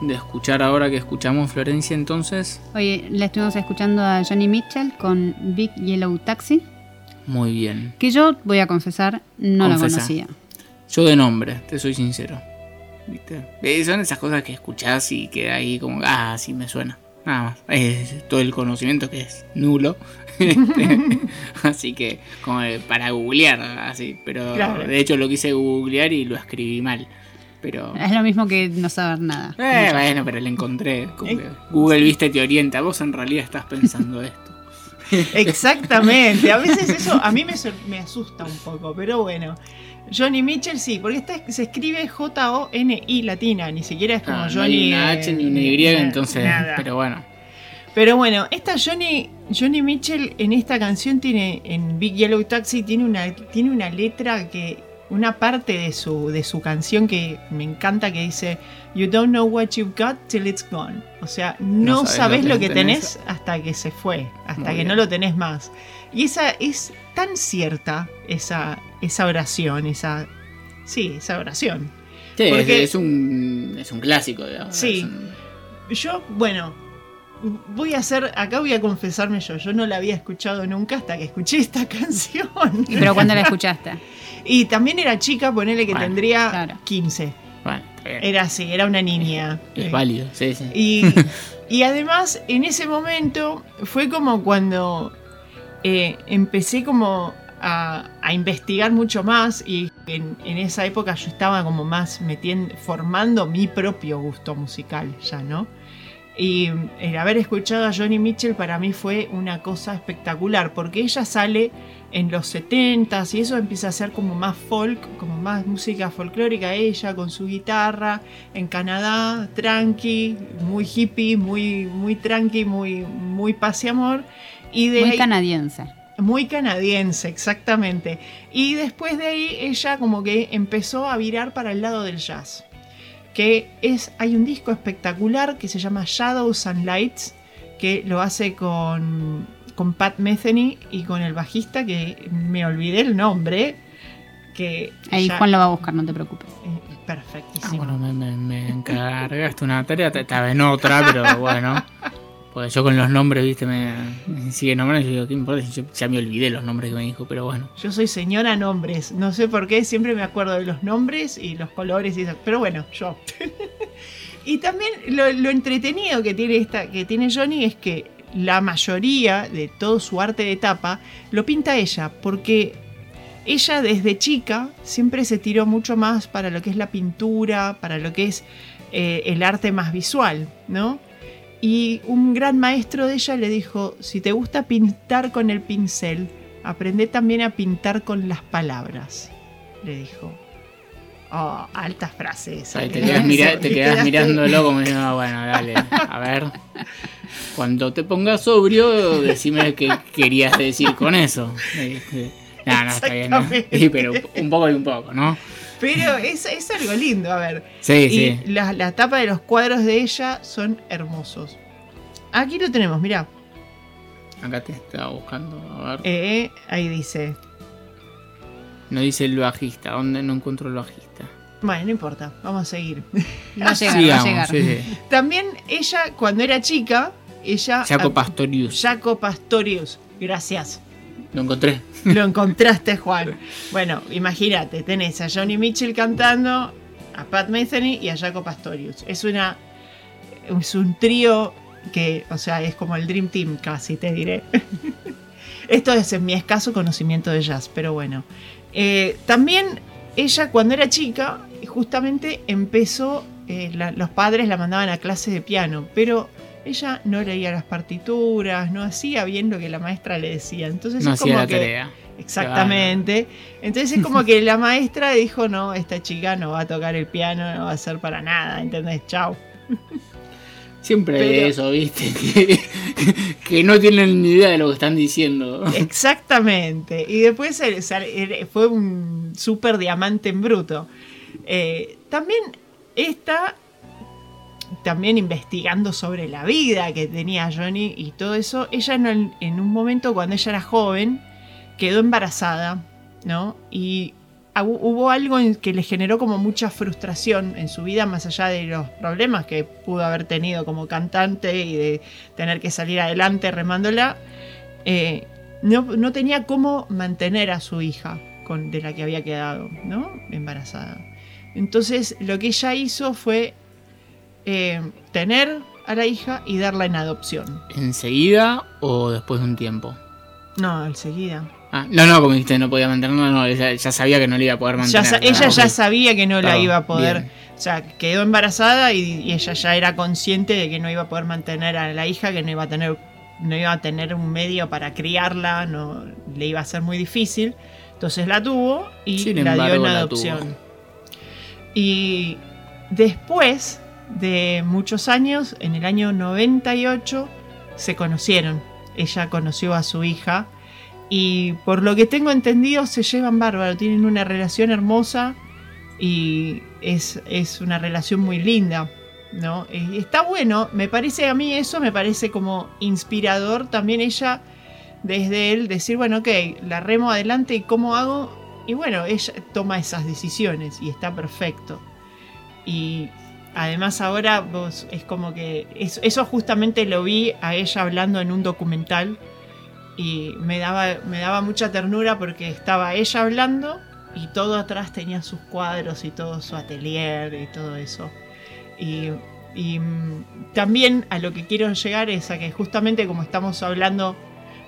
de escuchar ahora que escuchamos Florencia entonces.
Oye, la estuvimos escuchando a Johnny Mitchell con Big Yellow Taxi,
Muy bien.
que yo voy a confesar, no la
Confesá.
conocía.
Yo de nombre, te soy sincero. ¿Viste? Eh, Son esas cosas que escuchás y que ahí como, ah, sí me suena. Nada más. Es todo el conocimiento que es nulo. Este, así que, como para googlear, así. Pero
Claro.
de hecho lo quise googlear y lo escribí mal. Pero.
Es lo mismo que no saber nada.
Eh, bueno, pero le encontré. como que Google, viste, te orienta. Vos en realidad estás pensando esto.
Exactamente. A veces eso a mí me, sor- me asusta un poco, pero bueno. Johnny Mitchell sí, porque está- se escribe J-O-N-I latina, ni siquiera es como
Ah, no
Johnny.
hay una
eh,
H ni una Y,
nada,
entonces.
nada.
Pero bueno.
Pero bueno, esta Johnny, Johnny Mitchell en esta canción tiene, en Big Yellow Taxi, tiene una, tiene una letra que, una parte de su, de su canción que me encanta que dice, You don't know what you've got till it's gone. O sea, no, sabes lo que tenés, hasta que se fue, hasta
Muy
que
bien.
no lo tenés más. Y esa es tan cierta, esa, esa oración, esa... Sí, esa oración.
Sí,
Porque-
es, un, es un clásico, digamos.
Sí.
Un-
Yo, bueno, voy a hacer, acá voy a confesarme yo, yo no la había escuchado nunca hasta que escuché esta canción.
¿Y pero cuándo la escuchaste?
Y también era chica, ponele que
Bueno,
tendría
claro.
15.
Bueno, está bien.
Era así, era una niña.
Es válido, sí, sí.
Y, y además, en ese momento, fue como cuando eh, empecé como a, a investigar mucho más y en, en esa época yo estaba como más metiendo, formando mi propio gusto musical ya, ¿no? Y el haber escuchado a Johnny Mitchell para mí fue una cosa espectacular, porque ella sale en los 70s y eso empieza a ser como más folk, como más música folclórica ella con su guitarra en Canadá, tranqui, muy hippie, muy muy tranqui, muy muy paz y amor y de
Muy
ahí-
canadiense.
muy canadiense, exactamente. Y después de ahí ella como que empezó a virar para el lado del jazz. Que es, hay un disco espectacular que se llama Shadows and Lights, que lo hace con, con Pat Metheny y con el bajista, que me olvidé el nombre. Que
Ahí
ya-
Juan lo va a buscar, no te preocupes.
eh,
Ah,
Perfectísimo.
bueno, me, me- me encargaste una tarea, te- estaba en otra, pero bueno. Porque yo con los nombres, viste, me, sigue nombrando yo digo, ¿qué importa? yo ya me olvidé los nombres que me dijo, pero bueno.
Yo soy señora nombres, no sé por qué, siempre me acuerdo de los nombres y los colores y eso, pero bueno, yo. y también lo, lo entretenido que tiene esta, que tiene Johnny es que la mayoría de todo su arte de tapa lo pinta ella, porque ella desde chica siempre se tiró mucho más para lo que es la pintura, para lo que es eh, el arte más visual, ¿no? Y un gran maestro de ella le dijo, si te gusta pintar con el pincel, aprende también a pintar con las palabras, le dijo. Oh, altas frases.
Ahí te quedas, mira- te quedas mirándolo como diciendo, "Ah, bueno, dale, a ver. Cuando te pongas sobrio, decime qué querías decir con eso. Este, No, no, está bien. ¿no? Sí, pero un poco y un poco, ¿no?
Pero es, es algo lindo, a ver.
Sí,
y
sí.
La, la tapa de los cuadros de ella son hermosos. Aquí lo tenemos, mirá.
Acá te estaba buscando. A ver.
Eh, ahí dice.
No dice el bajista. ¿Dónde no encuentro el bajista?
Bueno, no importa, vamos a seguir.
Va a llegar, va a llegar.
sí, sí.
También ella, cuando era chica, ella.
Jaco Pastorius.
Jaco Pastorius. Gracias.
Lo encontré.
Lo encontraste, Juan. Bueno, imagínate, tenés a Johnny Mitchell cantando, a Pat Metheny y a Jaco Pastorius. Es una. Es un trío que, o sea, es como el Dream Team casi, te diré. Esto es en mi escaso conocimiento de jazz, pero bueno. Eh, también ella cuando era chica, justamente empezó, eh, la- los padres la mandaban a clases de piano, pero ella no leía las partituras, no hacía bien lo que la maestra le decía. Entonces
No
es
hacía
como
la
que,
tarea.
Exactamente. Entonces es como que la maestra dijo, no, esta chica no va a tocar el piano, no va a ser para nada, ¿entendés? Chau.
Siempre
Pero-
eso, ¿viste? Que, que no tienen ni idea de lo que están diciendo.
Exactamente. Y después se- fue un super diamante en bruto. Eh, también esta, también investigando sobre la vida que tenía Johnny y todo eso, ella en, un momento cuando ella era joven quedó embarazada, ¿no? Y hu- hubo algo que le generó como mucha frustración en su vida, más allá de los problemas que pudo haber tenido como cantante y de tener que salir adelante remándola. eh, no, no tenía cómo mantener a su hija con, de la que había quedado, ¿no? Embarazada. Entonces lo que ella hizo fue eh, tener a la hija y darla en adopción.
¿Enseguida o después de un tiempo?
No, enseguida.
Ah, no, no, como dijiste, no podía mantenerlo, no, ella ya sabía que no le iba a poder mantener.
ella ya sabía que no la iba a poder.
bien.
O sea, quedó embarazada y, y ella ya era consciente de que no iba a poder mantener a la hija, que no iba a tener, no iba a tener un medio para criarla, no le iba a ser muy difícil. Entonces la tuvo y
Sin
la dio en adopción. Y después de muchos años, en el año 98, se conocieron. Ella conoció a su hija y por lo que tengo entendido se llevan bárbaro, tienen una relación hermosa y es, es una relación muy linda. ¿no? Y está bueno, me parece a mí eso, me parece como inspirador también ella, desde él, decir, bueno, ok, la remo adelante y cómo hago. Y bueno, ella toma esas decisiones y está perfecto. Y además ahora vos es como que eso, justamente lo vi a ella hablando en un documental y me daba, me daba mucha ternura porque estaba ella hablando y todo atrás tenía sus cuadros y todo su atelier y todo eso. Y, y, mm, también a lo que quiero llegar es a que justamente como estamos hablando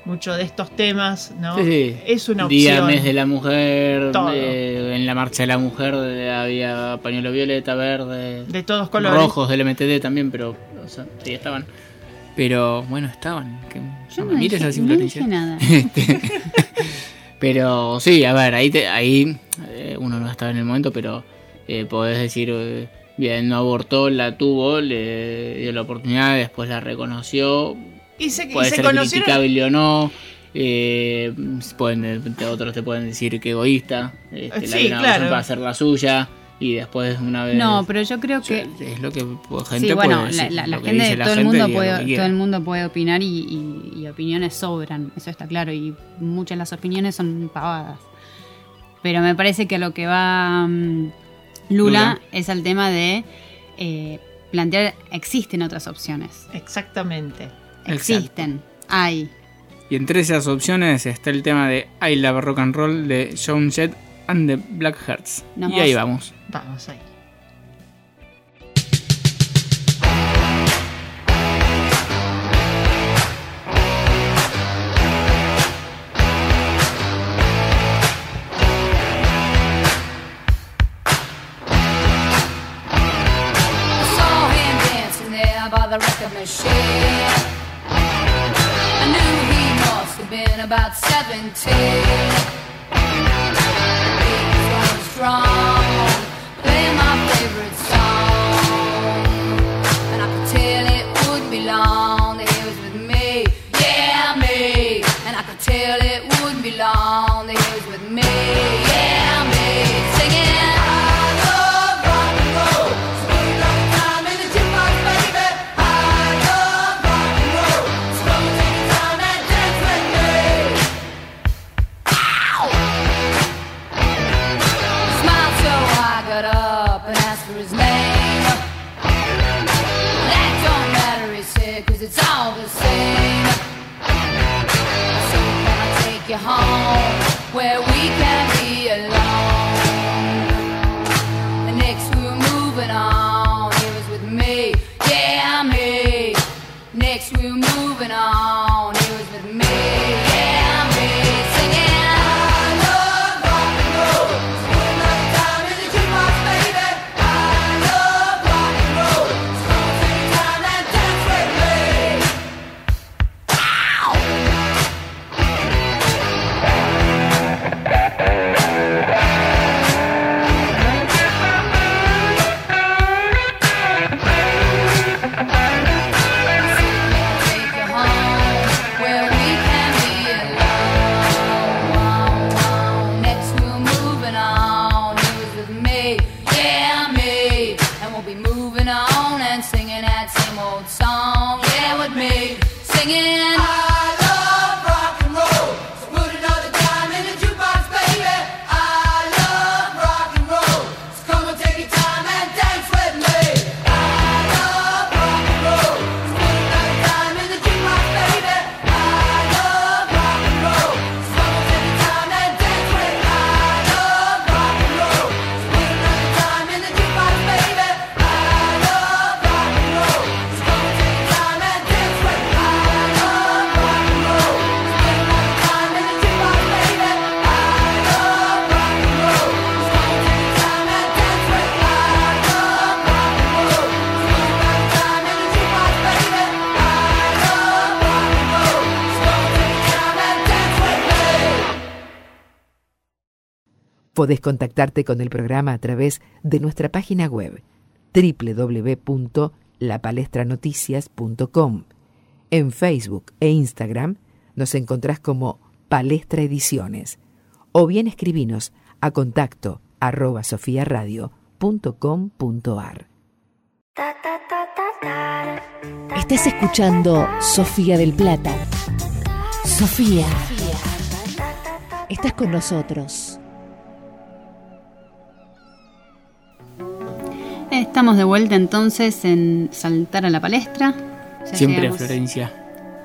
mucho de estos temas, ¿no?
Sí, sí.
Es una
Día,
opción.
mes de la mujer, de- en la marcha de la mujer de- había pañuelo violeta, verde,
De todos colores.
rojos del MTD también, pero o sea, sí estaban. Pero bueno, estaban. Que,
Yo no dije,
así,
no dije nada.
Este, pero sí, a ver, ahí, te- ahí eh, uno no estaba en el momento, pero eh, podés decir, eh, bien, no abortó, la tuvo, le dio la oportunidad, después la reconoció,
Y se, y
puede
se
ser
conocieron.
criticable o no. eh, pueden, otros te pueden decir que egoísta, este, la
Sí,
una
claro.
opción para hacer la suya y después una vez
No, pero yo creo que
es lo que pues, gente
sí, bueno,
puede
la,
decir,
la- la
que
gente,
la
todo el mundo puede, todo el mundo puede opinar y, y- y opiniones sobran, eso está claro, y muchas de las opiniones son pavadas. Pero me parece que lo que va mm, Lula,
Lula.
es el tema de eh, plantear existen otras opciones,
Exactamente.
Existen, hay.
Y entre esas opciones está el tema de I Love Rock and Roll de Joan Jett and the Black Hearts.
Nos
y ahí
vamos.
Vamos
ahí.
seventeen.
Podés contactarte con el programa a través de nuestra página web www.lapalestranoticias.com. En Facebook e Instagram nos encontrás como Palestra Ediciones o bien escribinos a contacto arroba.
Estás escuchando Sofía del Plata. Sofía. Estás con nosotros.
Estamos de vuelta entonces en Saltar a la Palestra. Ya
Siempre
llegamos
Florencia.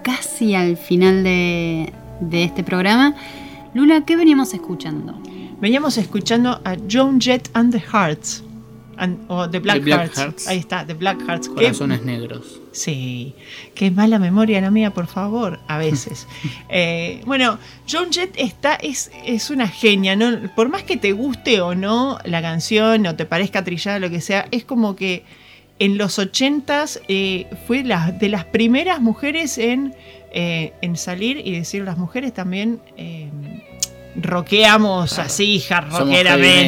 Casi al final de, de este programa. Lula, ¿qué veníamos escuchando?
Veníamos escuchando a Joan Jett and the Hearts. And- o The Black,
The Black
Hearts.
Hearts.
Ahí está, The Black Hearts. Qué-
Corazones negros.
Sí, qué mala memoria la mía, por favor, a veces. Eh, bueno, Joan Jett está, es, es una genia, ¿no? Por más que te guste o no la canción, o te parezca trillada, lo que sea, es como que en los ochentas eh, fue la, de las primeras mujeres en, eh, en salir y decir las mujeres también rockeamos así,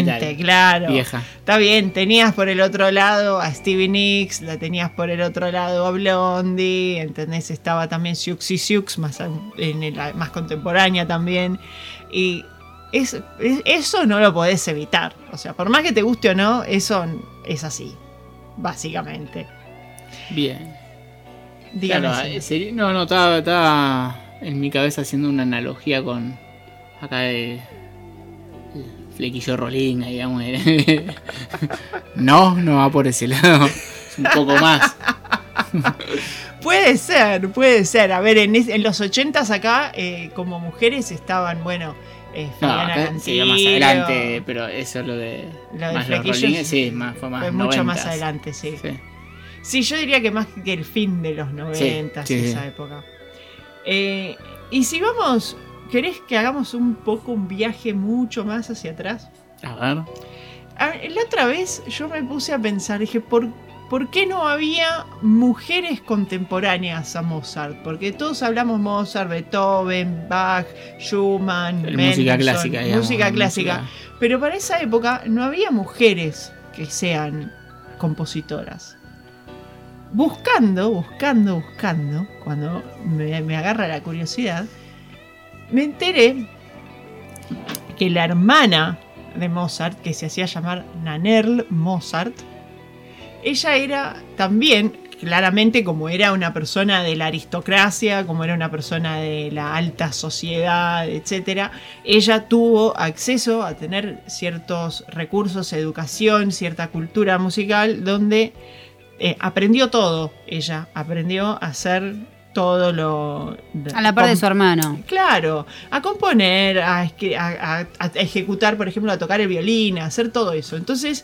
metal.
claro.
Vieja.
Está bien, tenías por el otro lado a Stevie Nicks, la tenías por el otro lado a Blondie, ¿entendés? Estaba también Siouxsie Sioux, más, en el- más contemporánea también. Y es, es- eso no lo podés evitar. O sea, por más que te guste o no, eso es así, básicamente.
Bien.
Dígame.
Claro, eh, no, no, estaba, estaba en mi cabeza haciendo una analogía con acá el, el flequillo rolling, digamos. no, no va por ese lado. Es un poco más.
Puede ser, puede ser. A ver, en, es- en los ochentas acá, eh, como mujeres estaban, bueno, eh,
No,
Fabiana
acá sería más adelante, pero eso lo de.
Lo de
más los
flequillos,
rollings, sí, más, fue más.
Fue mucho más
90s.
adelante, sí.
Sí.
Sí, yo diría que más que el fin de los 90,
sí,
esa
sí.
época. Eh, y si vamos, ¿querés que hagamos un poco un viaje mucho más hacia atrás?
A ver.
A la otra vez yo me puse a pensar, dije, ¿por, ¿por qué no había mujeres contemporáneas a Mozart? Porque todos hablamos Mozart, Beethoven, Bach, Schumann,
El música
Mendelssohn,
clásica, digamos,
música
música-
clásica. Pero para esa época no había mujeres que sean compositoras. Buscando, buscando, buscando, cuando me, me agarra la curiosidad, me enteré que la hermana de Mozart, que se hacía llamar Nanerl Mozart, ella era también, claramente como era una persona de la aristocracia, como era una persona de la alta sociedad, etc., ella tuvo acceso a tener ciertos recursos, educación, cierta cultura musical, donde eh, aprendió todo, ella aprendió a hacer todo lo...
A la par de su hermano.
Claro, a componer, a, escri- a- a- a ejecutar, por ejemplo, a tocar el violín, a hacer todo eso. Entonces,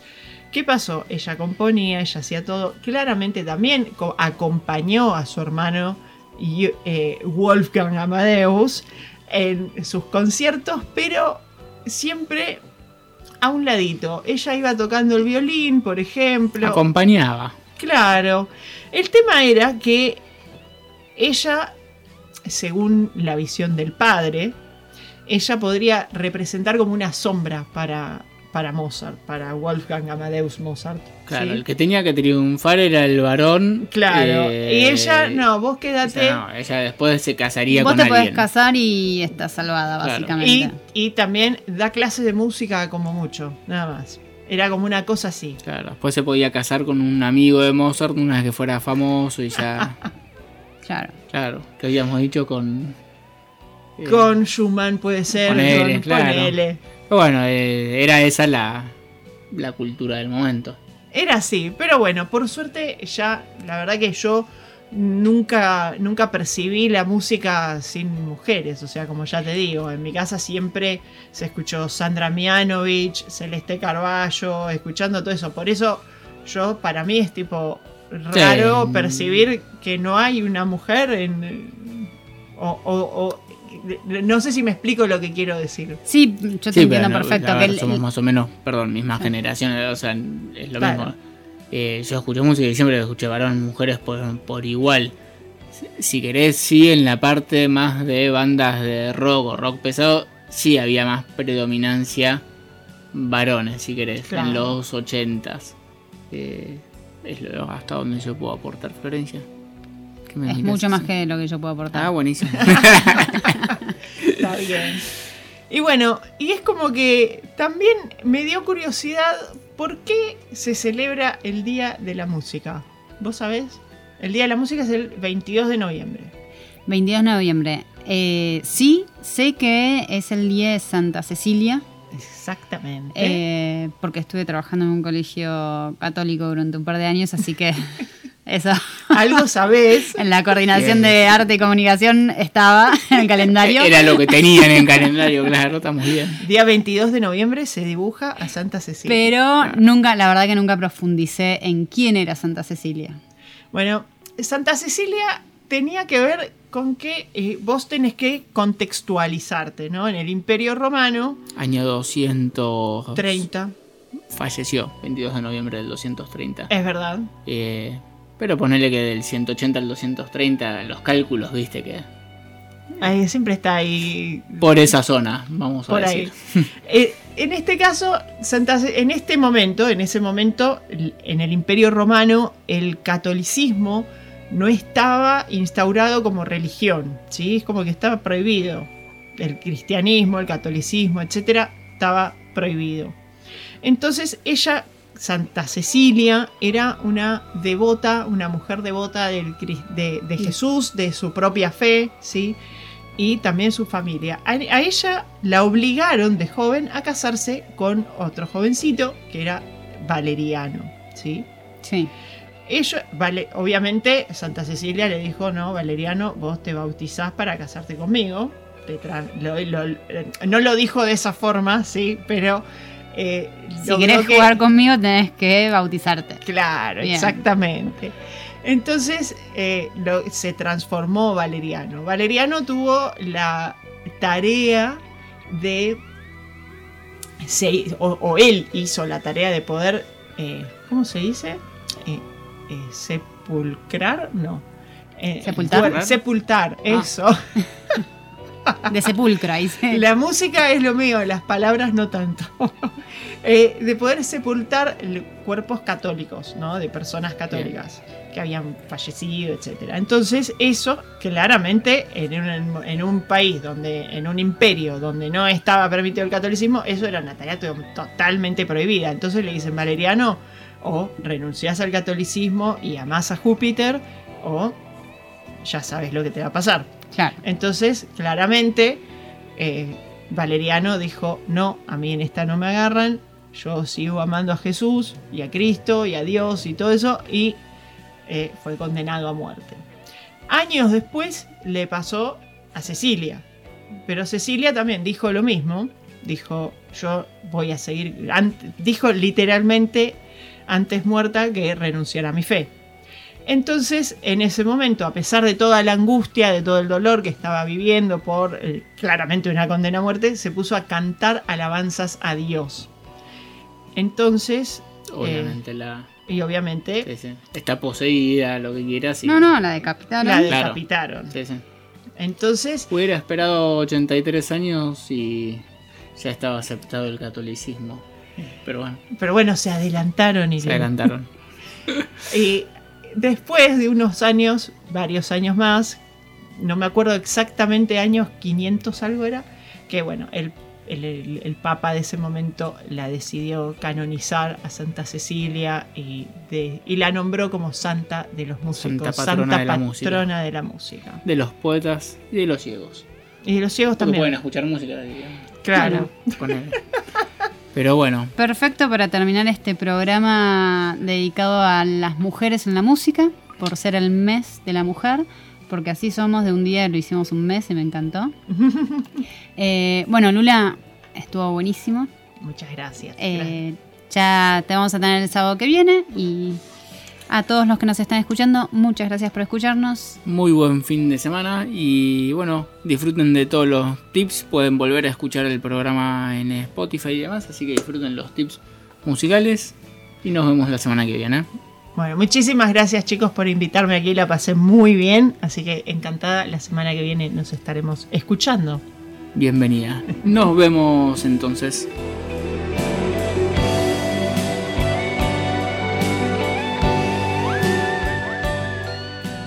¿qué pasó? Ella componía, ella hacía todo. Claramente también co- acompañó a su hermano y- eh, Wolfgang Amadeus en sus conciertos, pero siempre a un ladito. Ella iba tocando el violín, por ejemplo.
Acompañaba.
Claro. El tema era que ella, según la visión del padre, ella podría representar como una sombra para, para Mozart, para Wolfgang Amadeus Mozart.
Claro,
¿sí?
el que tenía que triunfar era el varón.
Claro.
eh,
y ella, no, vos quédate.
ella no, ella después se casaría
Vos
con
te podés
alguien.
casar y estás salvada,
Claro.
básicamente.
Y, y también da clases de música como mucho, nada más. Era como una cosa así.
Claro, después se podía casar con un amigo de Mozart una vez que fuera famoso y ya.
Claro.
claro, que habíamos dicho con. eh,
Con Schumann puede ser. Con-
claro.
ponele.
pero bueno, eh, era esa la, la cultura del momento.
Era así, pero bueno, por suerte ya, la verdad que yo nunca, nunca percibí la música sin mujeres, o sea, como ya te digo, en mi casa siempre se escuchó Sandra Mianovich, Celeste Carballo, escuchando todo eso, por eso yo, para mí es tipo raro
Sí.
percibir que no hay una mujer en... O, o- o- no sé si me explico lo que quiero decir.
Sí, yo te
Sí,
entiendo
no,
perfecto. que el-
somos
el-
más o menos, perdón, mismas generaciones, o sea, es lo
Claro.
mismo. Eh, yo escuché música y siempre escuché varón y mujeres por, por igual. Si- Si querés, sí, en la parte más de bandas de rock o rock pesado, sí había más predominancia varones, si querés,
Claro.
en los ochentas. Eh, es lo, hasta donde yo puedo aportar, Florencia. ¿Qué me
es mucho más que lo que yo puedo aportar.
Ah, buenísimo.
Está bien. Y bueno, y es como que también me dio curiosidad por qué se celebra el Día de la Música. ¿Vos sabés? El Día de la Música es el 22 de noviembre.
22 de noviembre. Eh, sí, sé que es el día de Santa Cecilia,
Exactamente.
eh, porque estuve trabajando en un colegio católico durante un par de años, así que eso.
Algo sabés.
En la coordinación
Bien.
de arte y comunicación estaba en el calendario.
Era lo que tenían en calendario, claro, estamos bien.
Día 22 de noviembre se dibuja a Santa Cecilia.
Pero nunca, la verdad que nunca profundicé en quién era Santa Cecilia.
Bueno, Santa Cecilia tenía que ver con que eh, vos tenés que contextualizarte, ¿no? En el Imperio Romano,
Año 230.
30,
Falleció, 22 de noviembre del 230.
es verdad.
Eh, pero ponele que del 180 al 230, los cálculos, viste que.
Ahí siempre está ahí
Por esa zona, vamos a
por ahí.
decir.
Eh, en este caso, en este momento, en ese momento, en el Imperio Romano, el catolicismo no estaba instaurado como religión, ¿sí? Es como que estaba prohibido. El cristianismo, el catolicismo, etcétera, estaba prohibido. Entonces, ella, Santa Cecilia, era una devota, una mujer devota del, de Jesús, de su propia fe, ¿sí? y también su familia. A, a ella la obligaron de joven a casarse con otro jovencito que era Valeriano, ¿sí?
Sí.
Vale, obviamente Santa Cecilia le dijo, no, Valeriano, vos te bautizás para casarte conmigo. Te tra- lo- lo- no lo dijo de esa forma, sí, pero... eh,
Si querés
que-
jugar conmigo tenés que bautizarte.
Claro,
Bien.
exactamente. Entonces eh, lo- se transformó Valeriano. Valeriano tuvo la tarea de. se- o, o él hizo la tarea de poder. eh, ¿Cómo se dice? Eh, sepulcrar, no. Eh,
¿Sepultar?
sepultar,
Ah.
eso.
De sepulcro, dice.
La música es lo mío, las palabras no tanto. Eh, de poder sepultar cuerpos católicos, ¿no? De personas católicas que habían fallecido, etc. Entonces, eso claramente en un, en un país donde, en un imperio donde no estaba permitido el catolicismo, eso era una tarea to- totalmente prohibida. Entonces le dicen, Valeriano, o renunciás al catolicismo y amás a Júpiter, o ya sabes lo que te va a pasar.
Claro.
Entonces, claramente, eh, Valeriano dijo, no, a mí en esta no me agarran, yo sigo amando a Jesús y a Cristo y a Dios y todo eso, y eh, fue condenado a muerte. Años después le pasó a Cecilia. Pero Cecilia también dijo lo mismo. Dijo, yo voy a seguir. dijo literalmente antes muerta que renunciara a mi fe. Entonces, en ese momento, a pesar de toda la angustia, de todo el dolor que estaba viviendo por eh, claramente una condena a muerte, se puso a cantar alabanzas a Dios. Entonces,
Obviamente la.
eh, y obviamente
sí, sí. Está poseída, lo que quieras. y-
No, no, la decapitaron.
la
Claro.
decapitaron.
Sí, sí.
Entonces,
Hubiera esperado 83 años y ya estaba aceptado el catolicismo. Pero bueno,
pero bueno, se adelantaron y
se
le-
adelantaron.
Y después de unos años, varios años más, no me acuerdo exactamente años, 500 algo era, que bueno, el, el- el- el Papa de ese momento la decidió canonizar a Santa Cecilia y, de- y la nombró como Santa de los músicos,
Santa patrona de la música.
patrona de la música.
De los poetas y de los ciegos.
Y de los ciegos
Porque
también.
pueden escuchar música. digamos.
Claro.
Ponele. Pero bueno,
Perfecto para terminar este programa dedicado a las mujeres en la música, por ser el mes de la mujer, porque así somos, de un día lo hicimos un mes y me encantó. Eh, bueno, Lula, estuvo buenísimo.
Muchas gracias.
Eh, ya te vamos a tener el sábado que viene y a todos los que nos están escuchando, muchas gracias por escucharnos.
muy buen fin de semana y bueno, disfruten de todos los tips. Pueden volver a escuchar el programa en Spotify y demás, así que disfruten los tips musicales y nos vemos la semana que viene.
Bueno, muchísimas gracias chicos por invitarme aquí, la pasé muy bien, así que encantada, la semana que viene nos estaremos escuchando.
Bienvenida. Nos vemos entonces.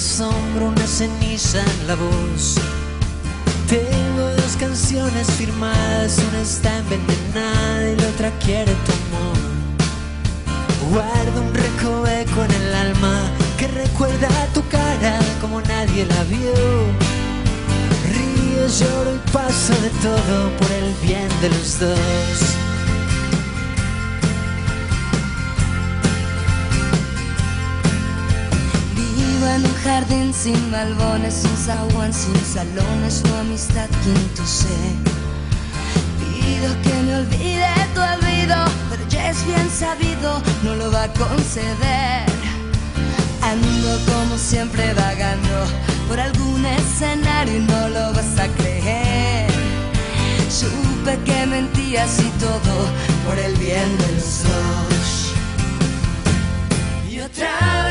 Asombro, una ceniza en la voz. Tengo dos canciones firmadas, una está envenenada y la otra quiere tu amor. Guardo un recoveco en el alma que recuerda tu cara como nadie la vio. Río, lloro y paso de todo por el bien de los dos.
En un jardín sin balbones, sin zaguán, sin salones, tu amistad quinto sé. Pido que me olvide tu olvido, pero ya es bien sabido, no lo va a conceder. Ando como siempre vagando por algún escenario y no lo vas a creer. Supe que mentías y todo por el bien de los dos. Y otra vez